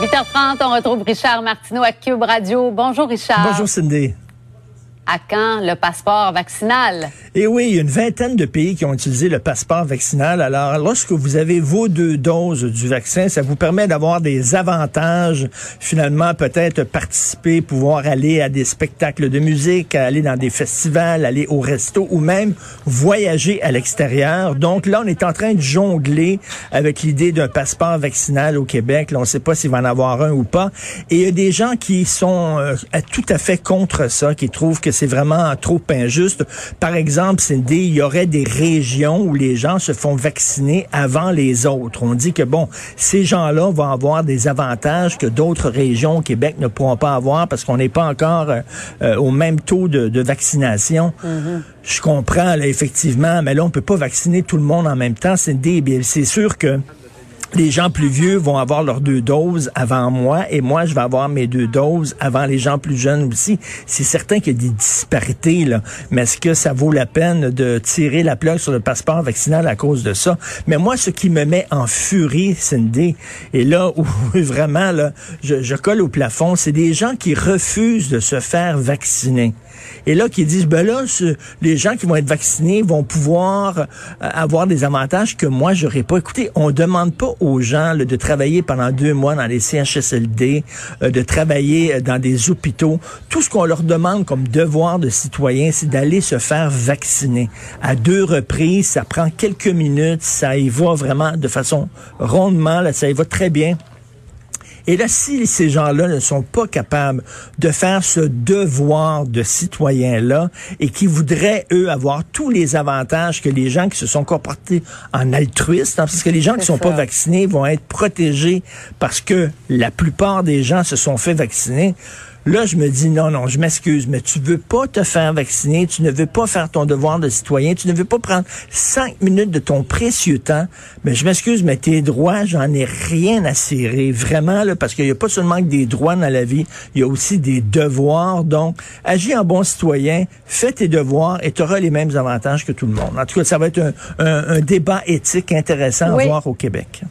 8h30, on retrouve Richard Martineau à Cube Radio. Bonjour Richard. Bonjour Cindy. À quand le passeport vaccinal? Et oui, il y a une vingtaine de pays qui ont utilisé le passeport vaccinal. Alors, lorsque vous avez vos deux doses du vaccin, ça vous permet d'avoir des avantages, finalement, peut-être participer, pouvoir aller à des spectacles de musique, aller dans des festivals, aller au resto ou même voyager à l'extérieur. Donc là, on est en train de jongler avec l'idée d'un passeport vaccinal au Québec. On ne sait pas s'il va en avoir un ou pas. Et il y a des gens qui sont euh, tout à fait contre ça, qui trouvent que c'est vraiment trop injuste. Par exemple, Cindy, il y aurait des régions où les gens se font vacciner avant les autres. On dit que, bon, ces gens-là vont avoir des avantages que d'autres régions au Québec ne pourront pas avoir parce qu'on n'est pas encore euh, euh, au même taux de, vaccination. Mm-hmm. Je comprends, là, effectivement, mais là, on peut pas vacciner tout le monde en même temps, Cindy. C'est sûr que les gens plus vieux vont avoir leurs deux doses avant moi et moi, je vais avoir mes deux doses avant les gens plus jeunes aussi. C'est certain qu'il y a des disparités, là. Mais est-ce que ça vaut la peine de tirer la plaque sur le passeport vaccinal à cause de ça? Mais moi, ce qui me met en furie, Cindy, et là où vraiment, là, je, je colle au plafond, c'est des gens qui refusent de se faire vacciner. Et là, qui disent, ben là, les gens qui vont être vaccinés vont pouvoir euh, avoir des avantages que moi, j'aurais pas. Écoutez, on demande pas aux gens de travailler pendant deux mois dans les CHSLD, euh, de travailler euh, dans des hôpitaux. Tout ce qu'on leur demande comme devoir de citoyen, c'est d'aller se faire vacciner. À deux reprises, ça prend quelques minutes, ça y va vraiment de façon rondement, là, ça y va très bien. Et là, si ces gens-là ne sont pas capables de faire ce devoir de citoyen-là et qui voudraient, eux, avoir tous les avantages que les gens qui se sont comportés en altruistes, hein, parce que les gens qui ne sont pas vaccinés vont être protégés parce que la plupart des gens se sont fait vacciner, Là, je me dis, non, non, je m'excuse, mais tu veux pas te faire vacciner, tu ne veux pas faire ton devoir de citoyen, tu ne veux pas prendre cinq minutes de ton précieux temps. Mais je m'excuse, mais tes droits, j'en ai rien à cirer. Vraiment, là, parce qu'il n'y a pas seulement que des droits dans la vie, il y a aussi des devoirs. Donc, agis en bon citoyen, fais tes devoirs et tu auras les mêmes avantages que tout le monde. En tout cas, ça va être un, débat éthique intéressant à voir au Québec.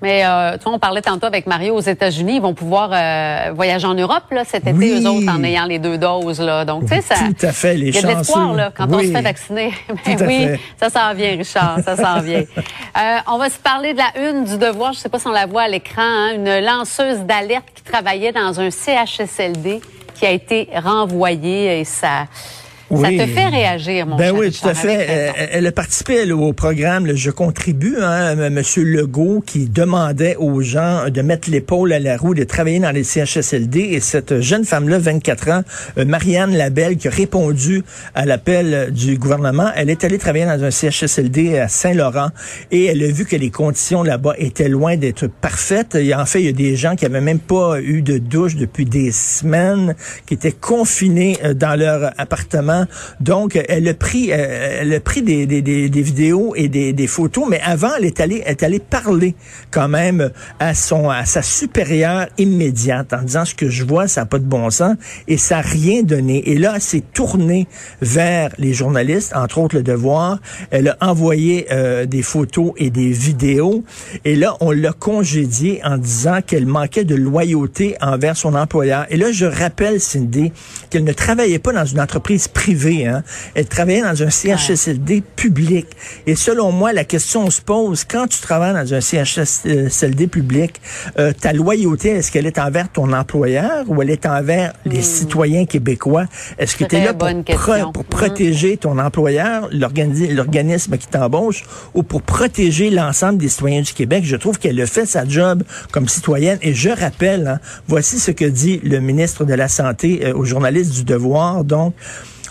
Mais euh, tu vois, on parlait tantôt avec Mario aux États-Unis, ils vont pouvoir euh, voyager en Europe là, cet été, eux autres, en ayant les deux doses. Là. Donc, tu sais, ça. Tout à fait, les Il y a de l'espoir là, quand on se fait vacciner. Mais oui, ça s'en vient, Richard, ça s'en vient. Euh, on va se parler de la une du devoir. Je sais pas si on la voit à l'écran. Hein, une lanceuse d'alerte qui travaillait dans un CHSLD qui a été renvoyée et ça. Ça te fait réagir, mon Ben oui, tout à fait. Elle, a participé au programme le Je contribue, hein, Monsieur Legault, qui demandait aux gens de mettre l'épaule à la roue, de travailler dans les CHSLD. Et cette jeune femme-là, 24 ans, euh, Marianne Labelle, qui a répondu à l'appel du gouvernement, elle est allée travailler dans un CHSLD à Saint-Laurent et elle a vu que les conditions là-bas étaient loin d'être parfaites. Et en fait, il y a des gens qui avaient même pas eu de douche depuis des semaines, qui étaient confinés euh, dans leur appartement donc, elle a pris, euh, elle a pris des, des, des, vidéos et des, des, photos, mais avant, elle est allée, elle est allée parler quand même à son, à sa supérieure immédiate en disant ce que je vois, ça n'a pas de bon sens et ça n'a rien donné. Et là, elle s'est tournée vers les journalistes, entre autres le Devoir. Elle a envoyé euh, des photos et des vidéos. Et là, on l'a congédiée en disant qu'elle manquait de loyauté envers son employeur. Et là, je rappelle, Cindy, qu'elle ne travaillait pas dans une entreprise privée Hein. Elle travaillait dans un CHSLD public. Et selon moi, la question se pose, quand tu travailles dans un CHSLD public, euh, ta loyauté, est-ce qu'elle est envers ton employeur ou elle est envers les hmm. citoyens québécois? Est-ce que tu es là pour, pour hmm. protéger ton employeur, l'organisme qui t'embauche, ou pour protéger l'ensemble des citoyens du Québec? Je trouve qu'elle a fait sa job comme citoyenne. Et je rappelle, hein, voici ce que dit le ministre de la Santé euh, aux journalistes du Devoir. Donc,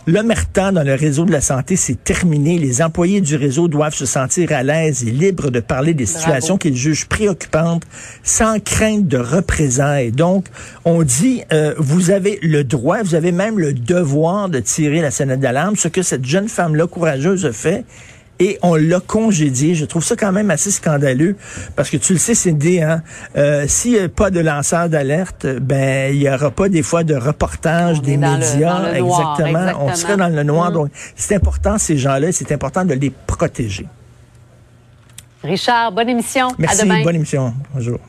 L'omerta dans le réseau de la santé, c'est terminé. Les employés du réseau doivent se sentir à l'aise et libres de parler des situations qu'ils jugent préoccupantes sans crainte de représailles. Donc, on dit, euh, vous avez le droit, vous avez même le devoir de tirer la sonnette d'alarme, ce que cette jeune femme-là courageuse a fait et on l'a congédié. Je trouve ça quand même assez scandaleux parce que tu le sais, Cindy, hein, euh, s'il n'y a pas de lanceur d'alerte, ben il y aura pas des fois de reportage des médias. exactement. On serait dans le noir. Mm. Donc c'est important ces gens-là, c'est important de les protéger. Richard, bonne émission. Merci, à demain. bonne émission. Bonjour.